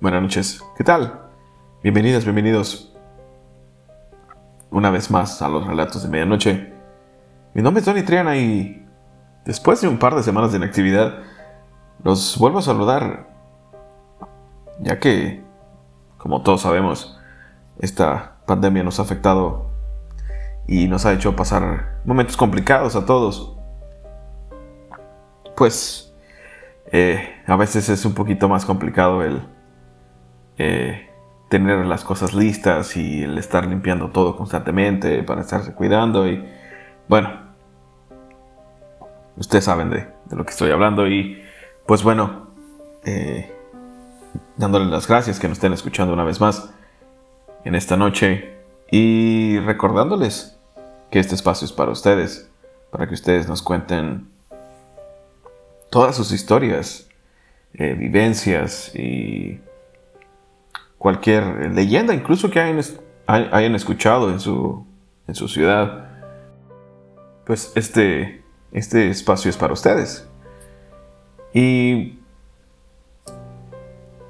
Buenas noches. ¿Qué tal? Bienvenidas, bienvenidos una vez más a los relatos de medianoche. Mi nombre es Tony Triana y después de un par de semanas de inactividad, los vuelvo a saludar, ya que, como todos sabemos, esta pandemia nos ha afectado y nos ha hecho pasar momentos complicados a todos. Pues eh, a veces es un poquito más complicado el eh, tener las cosas listas y el estar limpiando todo constantemente para estarse cuidando y bueno, ustedes saben de, lo que estoy hablando y pues bueno, eh, dándoles las gracias que nos estén escuchando una vez más en esta noche y recordándoles que este espacio es para ustedes, para que ustedes nos cuenten todas sus historias, eh, vivencias y cualquier leyenda, incluso que hayan, hayan escuchado en su, en su ciudad, pues este, este espacio es para ustedes. Y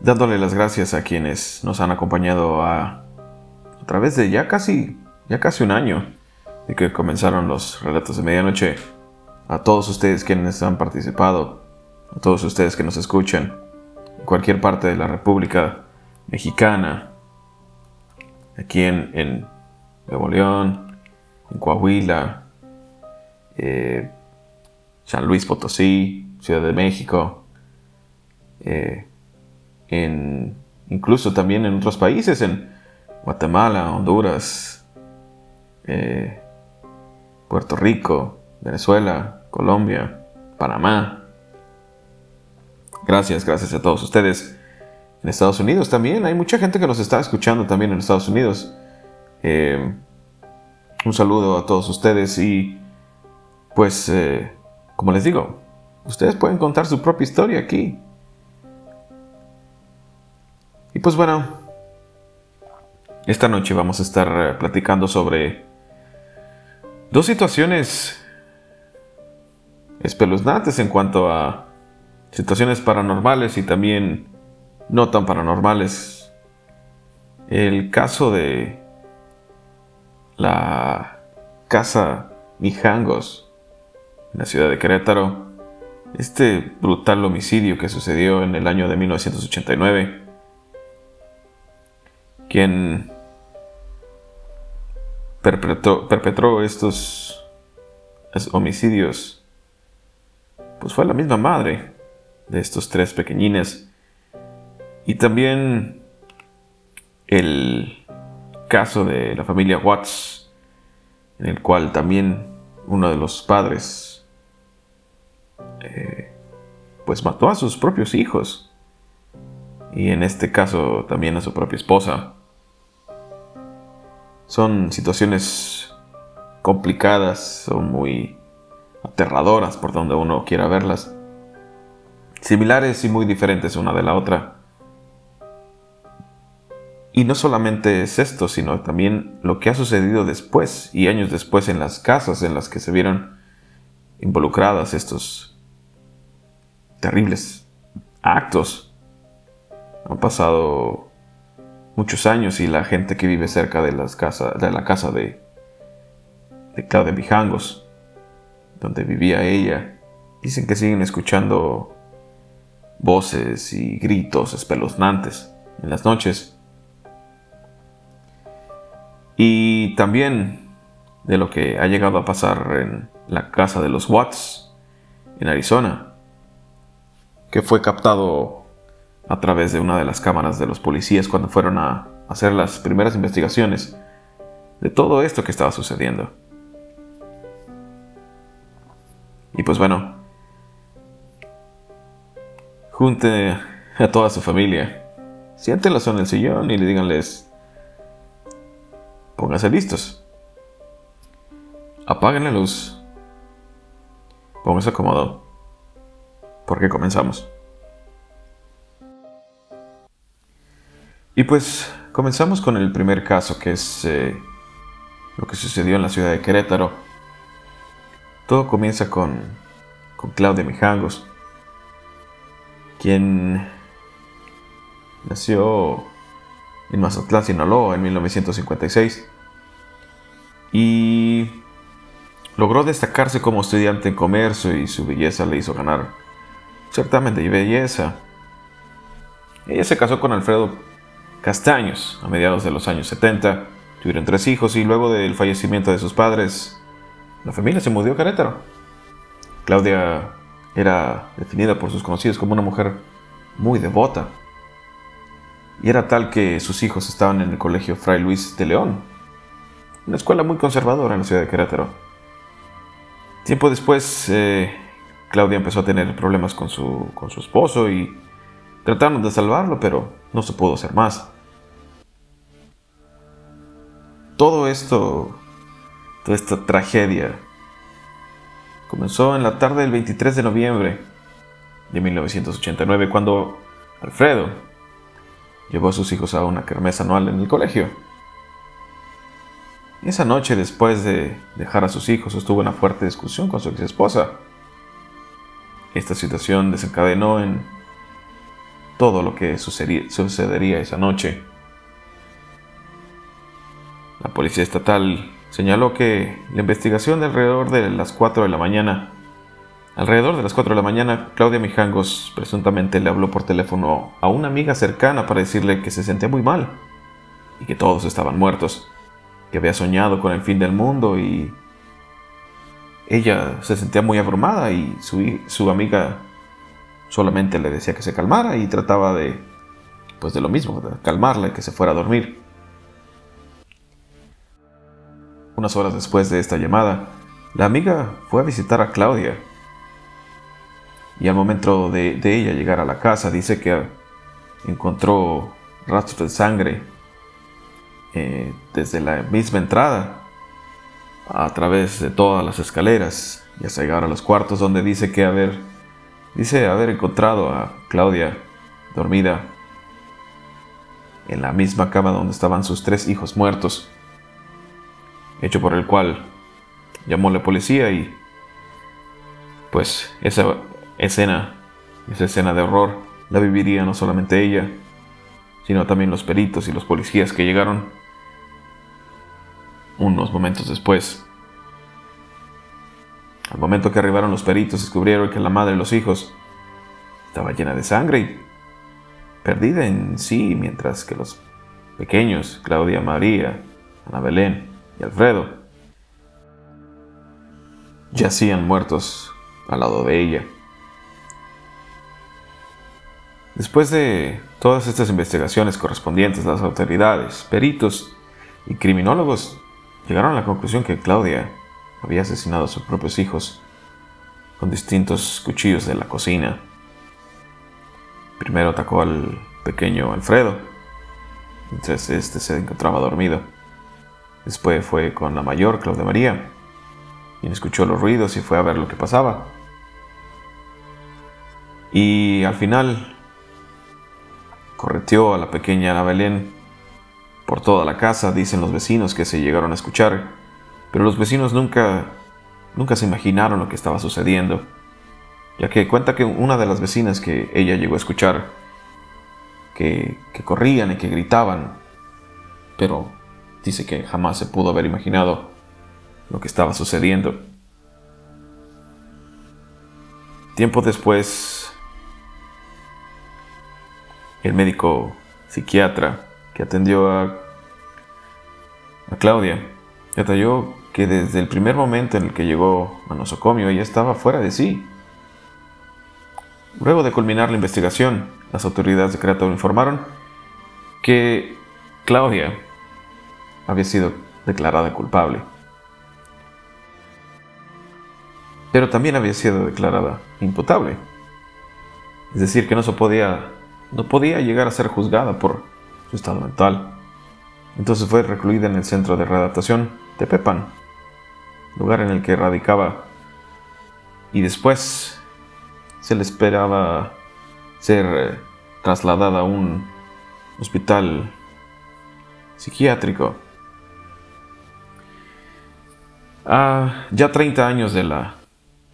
dándole las gracias a quienes nos han acompañado a, a través de ya casi, ya casi un año de que comenzaron los relatos de medianoche, a todos ustedes quienes han participado, a todos ustedes que nos escuchan en cualquier parte de la República mexicana, aquí en, Nuevo León, en Coahuila, eh, San Luis Potosí, Ciudad de México, eh, en, incluso también en otros países, en Guatemala, Honduras, eh, Puerto Rico, Venezuela, Colombia, Panamá. Gracias, gracias a todos ustedes en Estados Unidos también. Hay mucha gente que nos está escuchando también en Estados Unidos. Eh, un saludo a todos ustedes y pues, eh, como les digo, ustedes pueden contar su propia historia aquí. Y pues bueno, esta noche vamos a estar eh, platicando sobre dos situaciones espeluznantes en cuanto a situaciones paranormales y también no tan paranormales. El caso de la casa Mijangos en la ciudad de Querétaro, este brutal homicidio que sucedió en el año de 1989, quien perpetró, perpetró estos homicidios, pues fue la misma madre de estos tres pequeñines y también el caso de la familia Watts, en el cual también uno de los padres eh, pues mató a sus propios hijos y en este caso también a su propia esposa. Son situaciones complicadas, son muy aterradoras por donde uno quiera verlas, similares y muy diferentes una de la otra. Y no solamente es esto, sino también lo que ha sucedido después y años después en las casas en las que se vieron involucradas estos terribles actos. Han pasado muchos años y la gente que vive cerca de, las casas, de la casa de, de Claudia Mijangos, donde vivía ella, dicen que siguen escuchando voces y gritos espeluznantes en las noches y también de lo que ha llegado a pasar en la casa de los Watts, en Arizona, que fue captado a través de una de las cámaras de los policías cuando fueron a hacer las primeras investigaciones de todo esto que estaba sucediendo. Y pues bueno, junte a toda su familia, siéntenlos en el sillón y le díganles Pónganse listos. Apaguen la luz. Pónganse cómodo. Porque comenzamos. Y pues comenzamos con el primer caso, que es eh, lo que sucedió en la ciudad de Querétaro. Todo comienza con, con Claudia Mijangos, quien nació en Mazatlán, Sinaloa, en 1956 y logró destacarse como estudiante en comercio y su belleza le hizo ganar certamen de belleza. Ella se casó con Alfredo Castaños a mediados de los años 70. Tuvieron tres hijos y luego del fallecimiento de sus padres, la familia se mudó a Querétaro. Claudia era definida por sus conocidos como una mujer muy devota. Y era tal que sus hijos estaban en el colegio Fray Luis de León, una escuela muy conservadora en la ciudad de Querétaro. Tiempo después, eh, Claudia empezó a tener problemas con su, con su esposo y trataron de salvarlo, pero no se pudo hacer más. Todo esto, toda esta tragedia, comenzó en la tarde del 23 de noviembre de 1989, cuando Alfredo llevó a sus hijos a una kermés anual en el colegio. Esa noche, después de dejar a sus hijos, estuvo en una fuerte discusión con su ex esposa. Esta situación desencadenó en todo lo que sucedería esa noche. La policía estatal señaló que la investigación de alrededor de las 4 de la mañana, alrededor de las 4 de la mañana, Claudia Mijangos presuntamente le habló por teléfono a una amiga cercana para decirle que se sentía muy mal y que todos estaban muertos, que había soñado con el fin del mundo y ella se sentía muy abrumada y su, su amiga solamente le decía que se calmara y trataba de, pues de lo mismo, de calmarla y que se fuera a dormir. Unas horas después de esta llamada, la amiga fue a visitar a Claudia y al momento de, de ella llegar a la casa dice que encontró rastros de sangre eh, desde la misma entrada a través de todas las escaleras y hasta llegar a los cuartos donde dice que haber, dice haber encontrado a Claudia dormida en la misma cama donde estaban sus tres hijos muertos, hecho por el cual llamó la policía y pues esa escena, esa escena de horror la viviría no solamente ella, sino también los peritos y los policías que llegaron unos momentos después. Al momento que arribaron los peritos, descubrieron que la madre de los hijos estaba llena de sangre y perdida en sí, mientras que los pequeños, Claudia María, Ana Belén y Alfredo, yacían muertos al lado de ella. Después de todas estas investigaciones correspondientes, las autoridades, peritos y criminólogos llegaron a la conclusión que Claudia había asesinado a sus propios hijos con distintos cuchillos de la cocina. Primero atacó al pequeño Alfredo, mientras este se encontraba dormido. Después fue con la mayor, Claudia María, quien escuchó los ruidos y fue a ver lo que pasaba. Y al final correteó a la pequeña Ana Belén por toda la casa, dicen los vecinos que se llegaron a escuchar, pero los vecinos nunca, nunca se imaginaron lo que estaba sucediendo, ya que cuenta que una de las vecinas que ella llegó a escuchar, que, que corrían y que gritaban, pero dice que jamás se pudo haber imaginado lo que estaba sucediendo. Tiempo después, el médico psiquiatra que atendió a, a Claudia, detalló que desde el primer momento en el que llegó a nosocomio ella estaba fuera de sí. Luego de culminar la investigación, las autoridades de Querétaro informaron que Claudia había sido declarada culpable. Pero también había sido declarada imputable. Es decir, que no se podía, no podía llegar a ser juzgada por su estado mental. Entonces fue recluida en el centro de readaptación de Pepan, lugar en el que radicaba, y después se le esperaba ser eh, trasladada a un hospital psiquiátrico. Ah, ya 30 años de la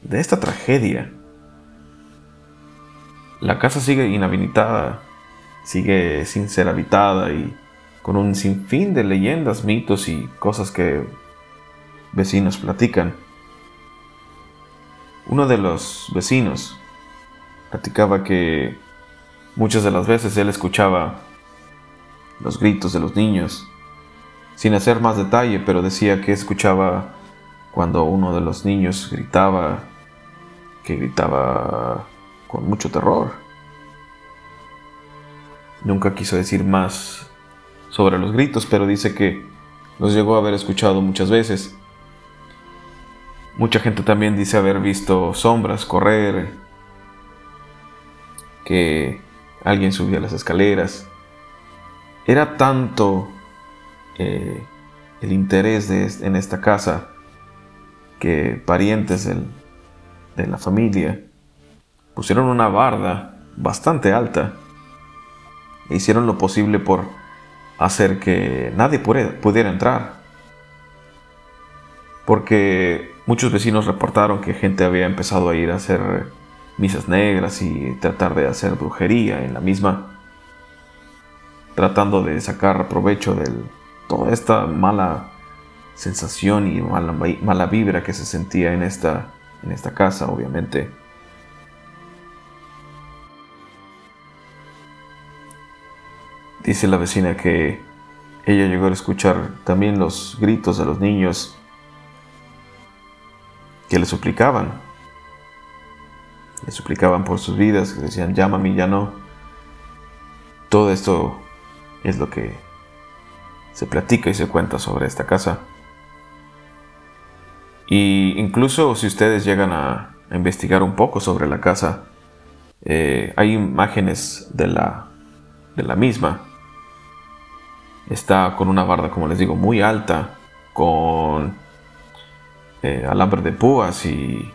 de esta tragedia. La casa sigue inhabilitada sigue sin ser habitada y con un sinfín de leyendas, mitos y cosas que vecinos platican. Uno de los vecinos platicaba que muchas de las veces él escuchaba los gritos de los niños, sin hacer más detalle, pero decía que escuchaba cuando uno de los niños gritaba, que gritaba con mucho terror. Nunca quiso decir más sobre los gritos, pero dice que los llegó a haber escuchado muchas veces. Mucha gente también dice haber visto sombras correr, que alguien subía las escaleras. Era tanto eh, el interés en esta casa que parientes de la familia pusieron una barda bastante alta hicieron lo posible por hacer que nadie pudiera entrar. Porque muchos vecinos reportaron que gente había empezado a ir a hacer misas negras y tratar de hacer brujería en la misma, tratando de sacar provecho de toda esta mala sensación y mala, vibra que se sentía en esta, en esta casa, obviamente. Dice la vecina que ella llegó a escuchar también los gritos de los niños que le suplicaban. Le suplicaban por sus vidas, que decían, llámame, ya no. Todo esto es lo que se platica y se cuenta sobre esta casa. Y incluso si ustedes llegan a, investigar un poco sobre la casa, eh, hay imágenes de la, de la misma Está con una barda, como les digo, muy alta, con eh, alambre de púas y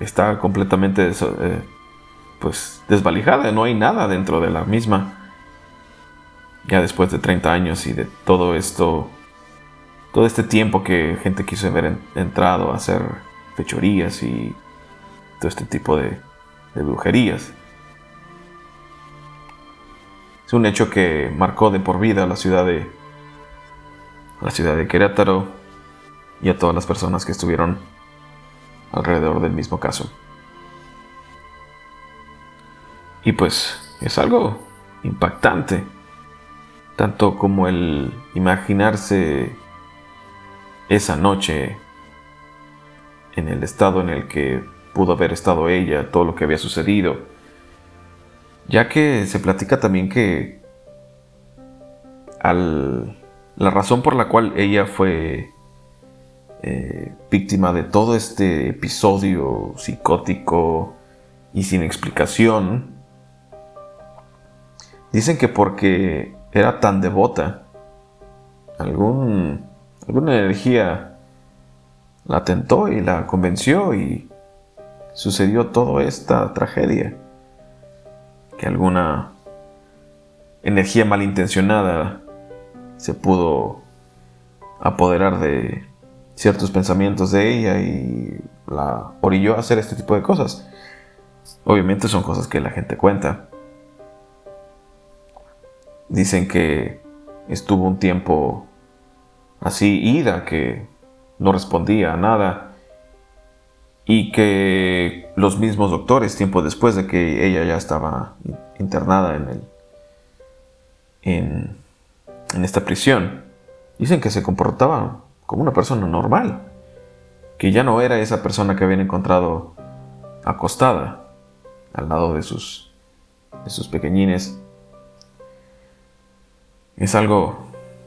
está completamente eh, pues desvalijada, no hay nada dentro de la misma. Ya después de 30 años y de todo esto, todo este tiempo que gente quiso haber entrado a hacer fechorías y todo este tipo de brujerías un hecho que marcó de por vida a la ciudad de la ciudad de Querétaro y a todas las personas que estuvieron alrededor del mismo caso. Y pues es algo impactante, tanto como el imaginarse esa noche en el estado en el que pudo haber estado ella, todo lo que había sucedido, ya que se platica también que la razón por la cual ella fue eh, víctima de todo este episodio psicótico y sin explicación, dicen que porque era tan devota, algún, alguna energía la tentó y la convenció y sucedió toda esta tragedia que alguna energía malintencionada se pudo apoderar de ciertos pensamientos de ella y la orilló a hacer este tipo de cosas. Obviamente son cosas que la gente cuenta. Dicen que estuvo un tiempo así ida, que no respondía a nada y que los mismos doctores, tiempo después de que ella ya estaba internada en, el, en, en esta prisión, dicen que se comportaba como una persona normal, que ya no era esa persona que habían encontrado acostada al lado de sus, de sus pequeñines. Es algo,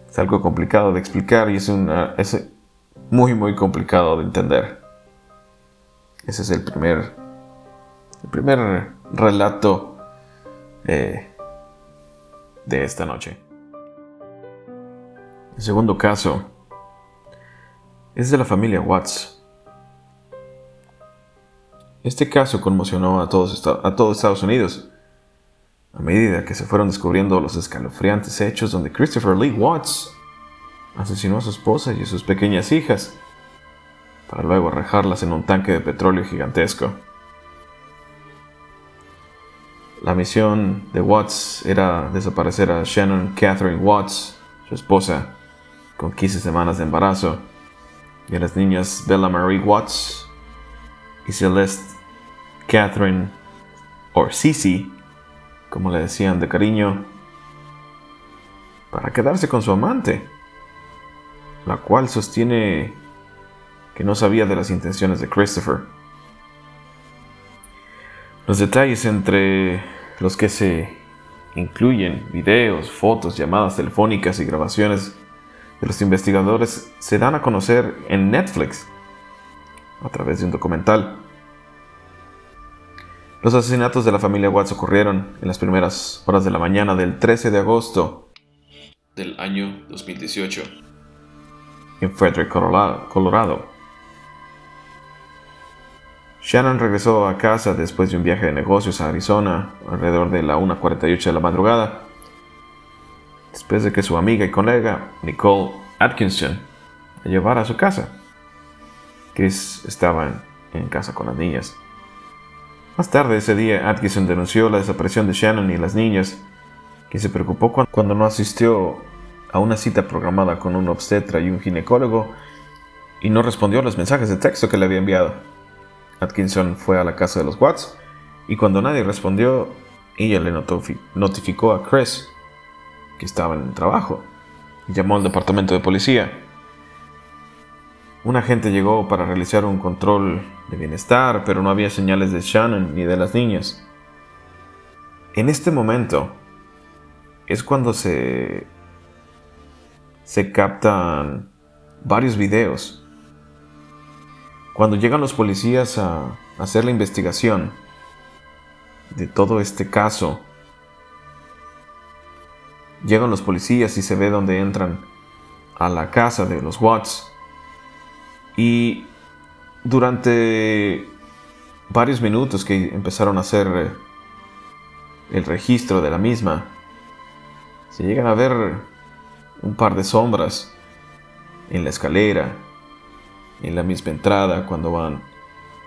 es algo complicado de explicar y es, una, es muy, muy complicado de entender. Ese es el primer, el primer relato eh, de esta noche. El segundo caso es de la familia Watts. Este caso conmocionó a todos, a todos Estados Unidos a medida que se fueron descubriendo los escalofriantes hechos donde Christopher Lee Watts asesinó a su esposa y a sus pequeñas hijas para luego arrojarlas en un tanque de petróleo gigantesco. La misión de Watts era desaparecer a Shannon Catherine Watts, su esposa, con 15 semanas de embarazo, y a las niñas Bella Marie Watts y Celeste Catherine, o Cici, como le decían de cariño, para quedarse con su amante, la cual sostiene que no sabía de las intenciones de Christopher. Los detalles entre los que se incluyen videos, fotos, llamadas telefónicas y grabaciones de los investigadores se dan a conocer en Netflix a través de un documental. Los asesinatos de la familia Watts ocurrieron en las primeras horas de la mañana del 13 de agosto del año 2018 en Frederick, Colorado. Shannon regresó a casa después de un viaje de negocios a Arizona alrededor de la 1.48 de la madrugada, después de que su amiga y colega Nicole Atkinson la llevara a su casa. Chris estaba en, casa con las niñas. Más tarde ese día, Atkinson denunció la desaparición de Shannon y las niñas, que se preocupó cuando no asistió a una cita programada con un obstetra y un ginecólogo y no respondió a los mensajes de texto que le había enviado. Atkinson fue a la casa de los Watts y cuando nadie respondió, ella le notificó a Chris que estaba en el trabajo. Llamó al departamento de policía. Un agente llegó para realizar un control de bienestar, pero no había señales de Shannon ni de las niñas. En este momento es cuando se, se captan varios videos cuando llegan los policías a hacer la investigación de todo este caso, llegan los policías y se ve donde entran a la casa de los Watts. Y durante varios minutos que empezaron a hacer eh, el registro de la misma, se llegan a ver un par de sombras en la escalera, en la misma entrada cuando van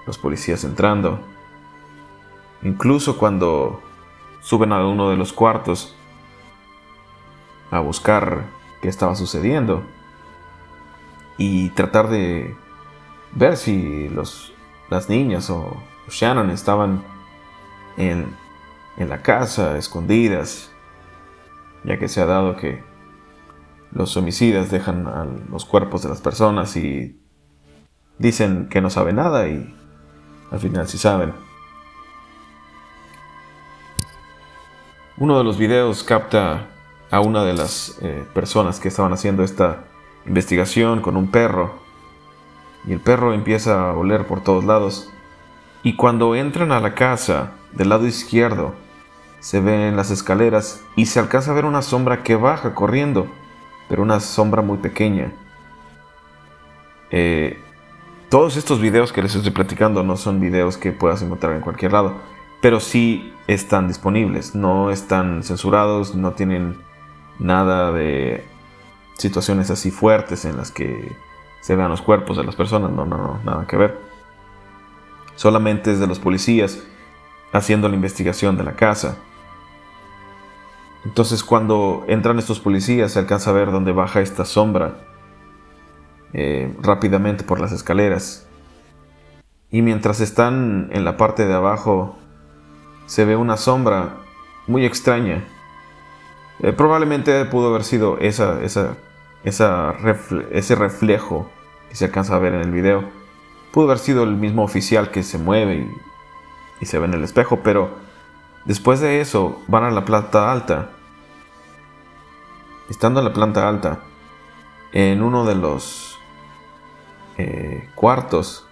los policías entrando. Incluso cuando suben a uno de los cuartos a buscar qué estaba sucediendo y tratar de ver si los, las niñas o Shannon estaban en, en la casa escondidas, ya que se ha dado que los homicidas dejan a los cuerpos de las personas y dicen que no saben nada y al final sí saben. Uno de los videos capta a una de las eh, personas que estaban haciendo esta investigación con un perro. Y el perro empieza a oler por todos lados. Y cuando entran a la casa del lado izquierdo se ven las escaleras y se alcanza a ver una sombra que baja corriendo pero una sombra muy pequeña. Eh, todos estos videos que les estoy platicando no son videos que puedas encontrar en cualquier lado, pero sí están disponibles, no están censurados, no tienen nada de situaciones así fuertes en las que se vean los cuerpos de las personas, no, no, no, nada que ver. Solamente es de los policías haciendo la investigación de la casa. Entonces cuando entran estos policías se alcanza a ver dónde baja esta sombra eh, rápidamente por las escaleras. Y mientras están en la parte de abajo, se ve una sombra muy extraña. Eh, probablemente pudo haber sido esa, esa, esa ese reflejo que se alcanza a ver en el video. Pudo haber sido el mismo oficial que se mueve y, y se ve en el espejo, pero después de eso van a la planta alta. Estando en la planta alta, en uno de los eh, cuartos.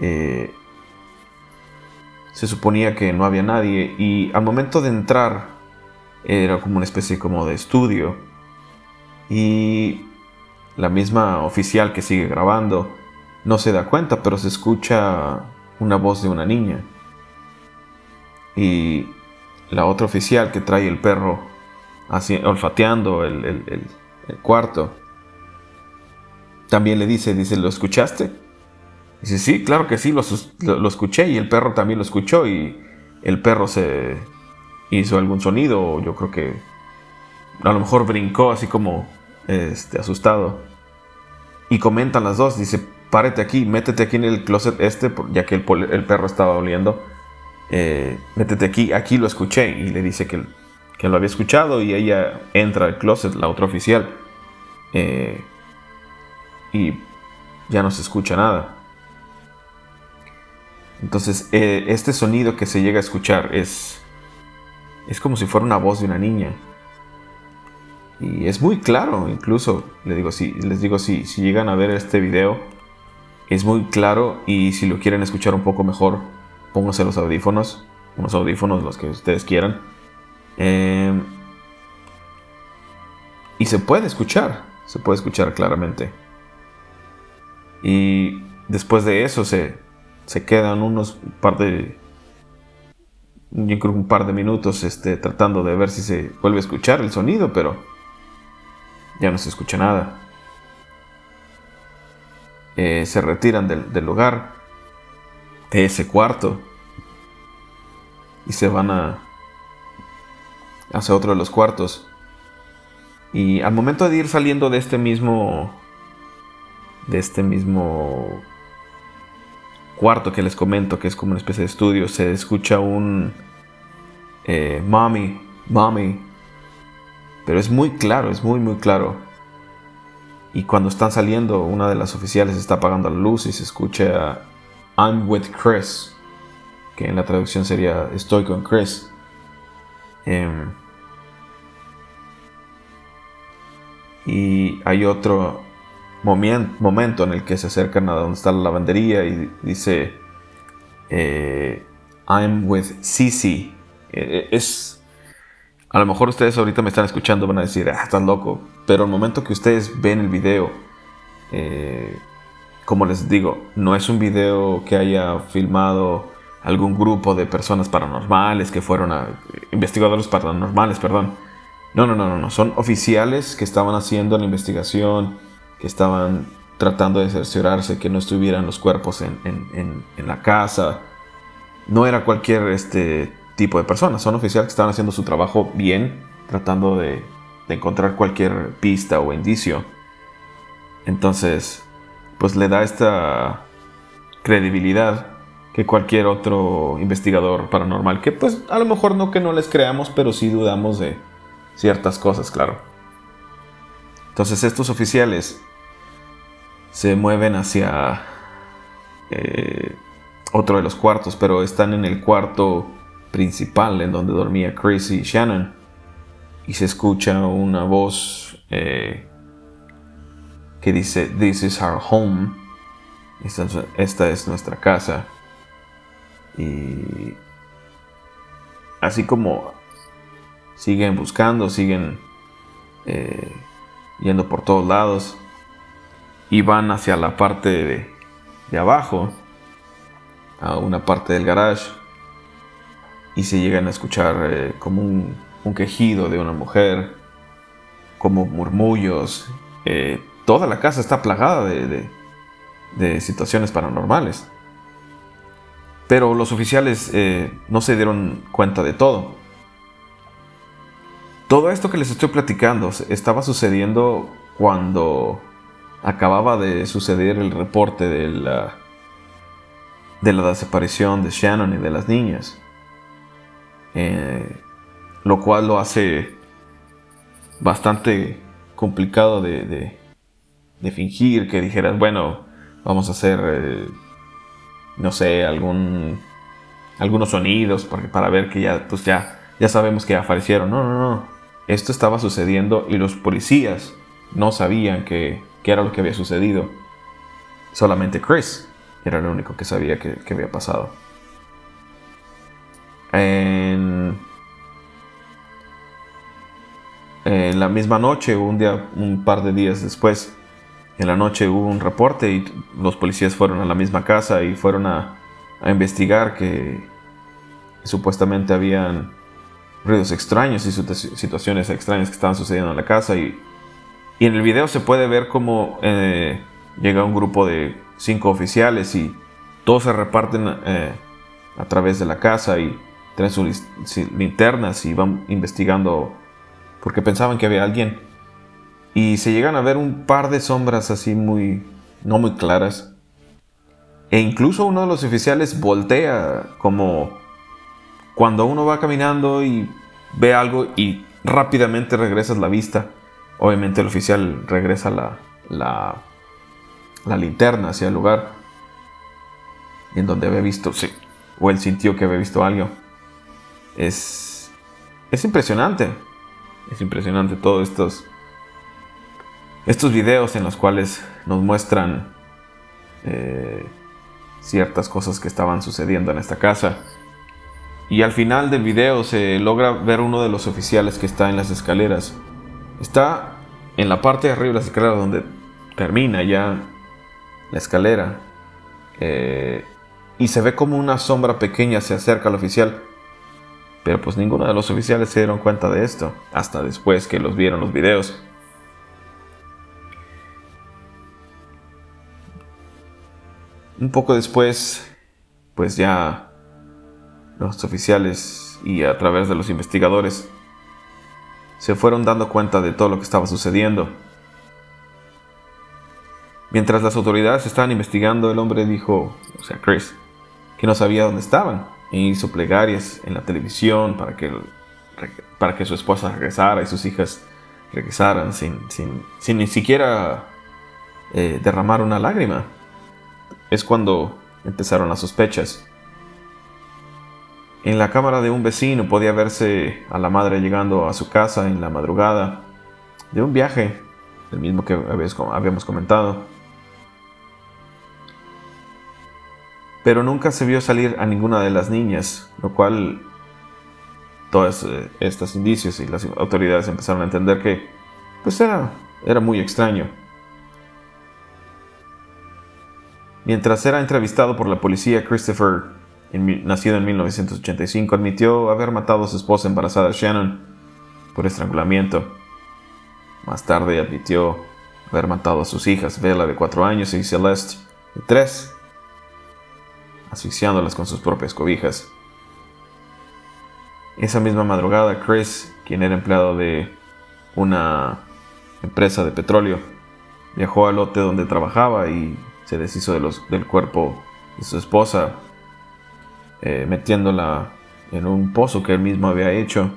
Eh, se suponía que no había nadie y al momento de entrar era como una especie como de estudio y la misma oficial que sigue grabando no se da cuenta pero se escucha una voz de una niña y la otra oficial que trae el perro así, olfateando el cuarto también le dice, dice, ¿lo escuchaste? Dice, sí, claro que sí, lo, escuché y el perro también lo escuchó y el perro se hizo algún sonido, yo creo que a lo mejor brincó así como este, asustado. Y comentan las dos, dice, párate aquí, métete aquí en el closet este, ya que el, perro estaba oliendo. Eh, métete aquí, aquí lo escuché. Y le dice que, que, lo había escuchado y ella entra al closet, la otra oficial. Eh, y ya no se escucha nada. Entonces, eh, este sonido que se llega a escuchar es, es como si fuera una voz de una niña. Y es muy claro, incluso, les digo, si, les digo, si, si llegan a ver este video, es muy claro y si lo quieren escuchar un poco mejor, pónganse los audífonos, unos audífonos, los que ustedes quieran. Em, y se puede escuchar, se puede escuchar claramente. Y después de eso se, se quedan unos par de yo creo un par de minutos este, tratando de ver si se vuelve a escuchar el sonido, pero ya no se escucha nada. Eh, se retiran del, lugar, de ese cuarto, y se van a hacia otro de los cuartos. Y al momento de ir saliendo de este mismo de este mismo cuarto que les comento, que es como una especie de estudio, se escucha un eh, mommy, mommy, pero es muy claro, es muy, muy claro. Y cuando están saliendo, una de las oficiales está apagando la luz y se escucha I'm with Chris, que en la traducción sería Estoy con Chris. Em, y hay otro momento en el que se acercan a donde está la lavandería y dice eh, I'm with Cici. Eh, es a lo mejor ustedes ahorita me están escuchando, van a decir, ah, estás loco. Pero el momento que ustedes ven el video, eh, como les digo, no es un video que haya filmado algún grupo de personas paranormales que fueron a. investigadores paranormales, perdón. No, no, no, no, no. Son oficiales que estaban haciendo la investigación, que estaban tratando de cerciorarse que no estuvieran los cuerpos en, en, en la casa. No era cualquier este, tipo de personas. Son oficiales que estaban haciendo su trabajo bien, tratando de, encontrar cualquier pista o indicio. Entonces, pues le da esta credibilidad que cualquier otro investigador paranormal, que pues a lo mejor no que no les creamos, pero sí dudamos de ciertas cosas, claro. Entonces estos oficiales se mueven hacia eh, otro de los cuartos, pero están en el cuarto principal en donde dormía Chris y Shannon. Y se escucha una voz eh, que dice This is our home. Esta, es nuestra casa y así como siguen buscando siguen eh, yendo por todos lados y van hacia la parte de, de abajo a una parte del garage y se llegan a escuchar eh, como un, quejido de una mujer, como murmullos. Eh, toda la casa está plagada de, situaciones paranormales. Pero los oficiales eh, no se dieron cuenta de todo. Todo esto que les estoy platicando estaba sucediendo cuando acababa de suceder el reporte de la, de la desaparición de Shannon y de las niñas. Eh, lo cual lo hace bastante complicado de, fingir que dijeras, bueno, vamos a hacer, eh, no sé, algún, algunos sonidos para, para ver que ya, pues ya, ya sabemos que aparecieron. No, no, no. Esto estaba sucediendo y los policías no sabían que, era lo que había sucedido. Solamente Chris era el único que sabía que había pasado. En, la misma noche, un día, un par de días después, en la noche hubo un reporte y los policías fueron a la misma casa y fueron a, investigar que supuestamente habían ruidos extraños y situaciones extrañas que estaban sucediendo en la casa y, en el video se puede ver cómo eh, llega un grupo de cinco oficiales y todos se reparten eh, a través de la casa y traen sus linternas y van investigando porque pensaban que había alguien. Y se llegan a ver un par de sombras así muy, no muy claras. E incluso uno de los oficiales voltea como cuando uno va caminando y ve algo y rápidamente regresas la vista. Obviamente el oficial regresa la, la, la linterna hacia el lugar en donde había visto, sí, o él sintió que había visto algo. Es, es impresionante, es impresionante todos estos, estos videos en los cuales nos muestran eh, ciertas cosas que estaban sucediendo en esta casa. Y al final del video se logra ver uno de los oficiales que está en las escaleras. Está en la parte de arriba de las escaleras donde termina ya la escalera. Eh, y se ve como una sombra pequeña se acerca al oficial. Pero pues ninguno de los oficiales se dieron cuenta de esto, hasta después que los vieron los videos. Un poco después, pues ya los oficiales y a través de los investigadores se fueron dando cuenta de todo lo que estaba sucediendo. Mientras las autoridades estaban investigando, el hombre dijo, o sea, Chris, que no sabía dónde estaban e hizo plegarias en la televisión para que, para que su esposa regresara y sus hijas regresaran sin, sin, ni siquiera eh, derramar una lágrima. Es cuando empezaron las sospechas. En la cámara de un vecino podía verse a la madre llegando a su casa en la madrugada de un viaje, el mismo que habíamos comentado. pero nunca se vio salir a ninguna de las niñas, lo cual todos eh, estos indicios y las autoridades empezaron a entender que pues era, era muy extraño. Mientras era entrevistado por la policía, Christopher, nacido en 1985, admitió haber matado a su esposa embarazada Shannon por estrangulamiento. Más tarde admitió haber matado a sus hijas, Bella de 4 años y Celeste de 3 asfixiándolas con sus propias cobijas. Esa misma madrugada, Chris, quien era empleado de una empresa de petróleo, viajó al lote donde trabajaba y se deshizo del cuerpo de su esposa, eh, metiéndola en un pozo que él mismo había hecho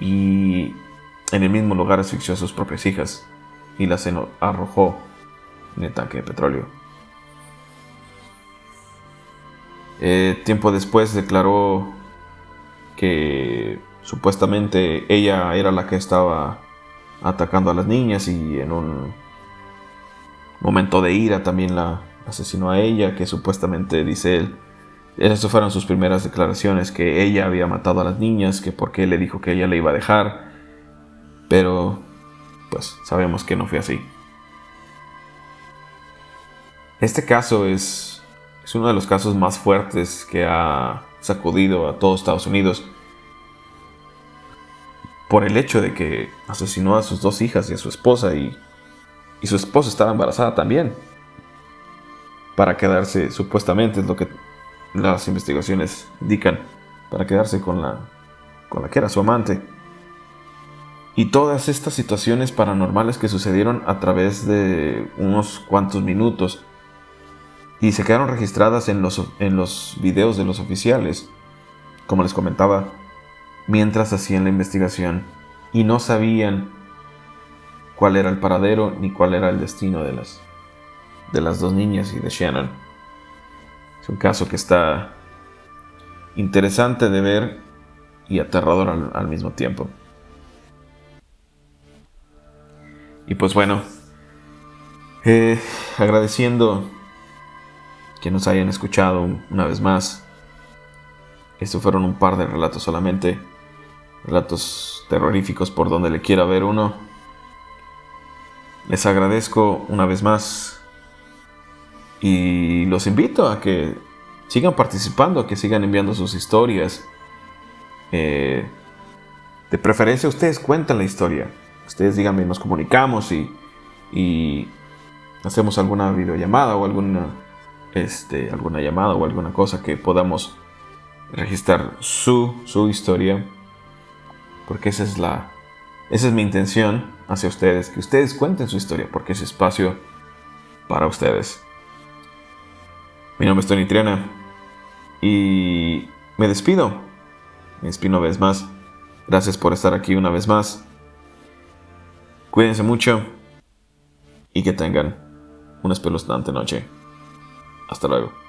y en el mismo lugar asfixió a sus propias hijas y las arrojó en el tanque de petróleo. Eh, tiempo después declaró que supuestamente ella era la que estaba atacando a las niñas y en un momento de ira también la asesinó a ella, que supuestamente dice él, esas fueron sus primeras declaraciones, que ella había matado a las niñas, que porque él le dijo que ella le iba a dejar, pero pues sabemos que no fue así. Este caso es es uno de los casos más fuertes que ha sacudido a todo Estados Unidos por el hecho de que asesinó a sus dos hijas y a su esposa y, y su esposa estaba embarazada también para quedarse, supuestamente es lo que las investigaciones indican, para quedarse con la, con la que era su amante. Y todas estas situaciones paranormales que sucedieron a través de unos cuantos minutos y se quedaron registradas en los, en los videos de los oficiales, como les comentaba, mientras hacían la investigación y no sabían cuál era el paradero ni cuál era el destino de las, de las dos niñas y de Shannon. Es un caso que está interesante de ver y aterrador al, mismo tiempo. Y pues bueno, eh, agradeciendo que nos hayan escuchado una vez más. Estos fueron un par de relatos solamente. Relatos terroríficos por donde le quiera ver uno. Les agradezco una vez más. Y los invito a que sigan participando, a que sigan enviando sus historias. Eh, de preferencia ustedes cuentan la historia. Ustedes díganme, nos comunicamos y, y hacemos alguna videollamada o alguna este, alguna llamada o alguna cosa que podamos registrar su, su historia, porque esa es la, esa es mi intención hacia ustedes, que ustedes cuenten su historia, porque es espacio para ustedes. Mi nombre es Tony Triana y me despido. Me despido una vez más. Gracias por estar aquí una vez más. Cuídense mucho y que tengan una espeluznante noche. Hasta luego.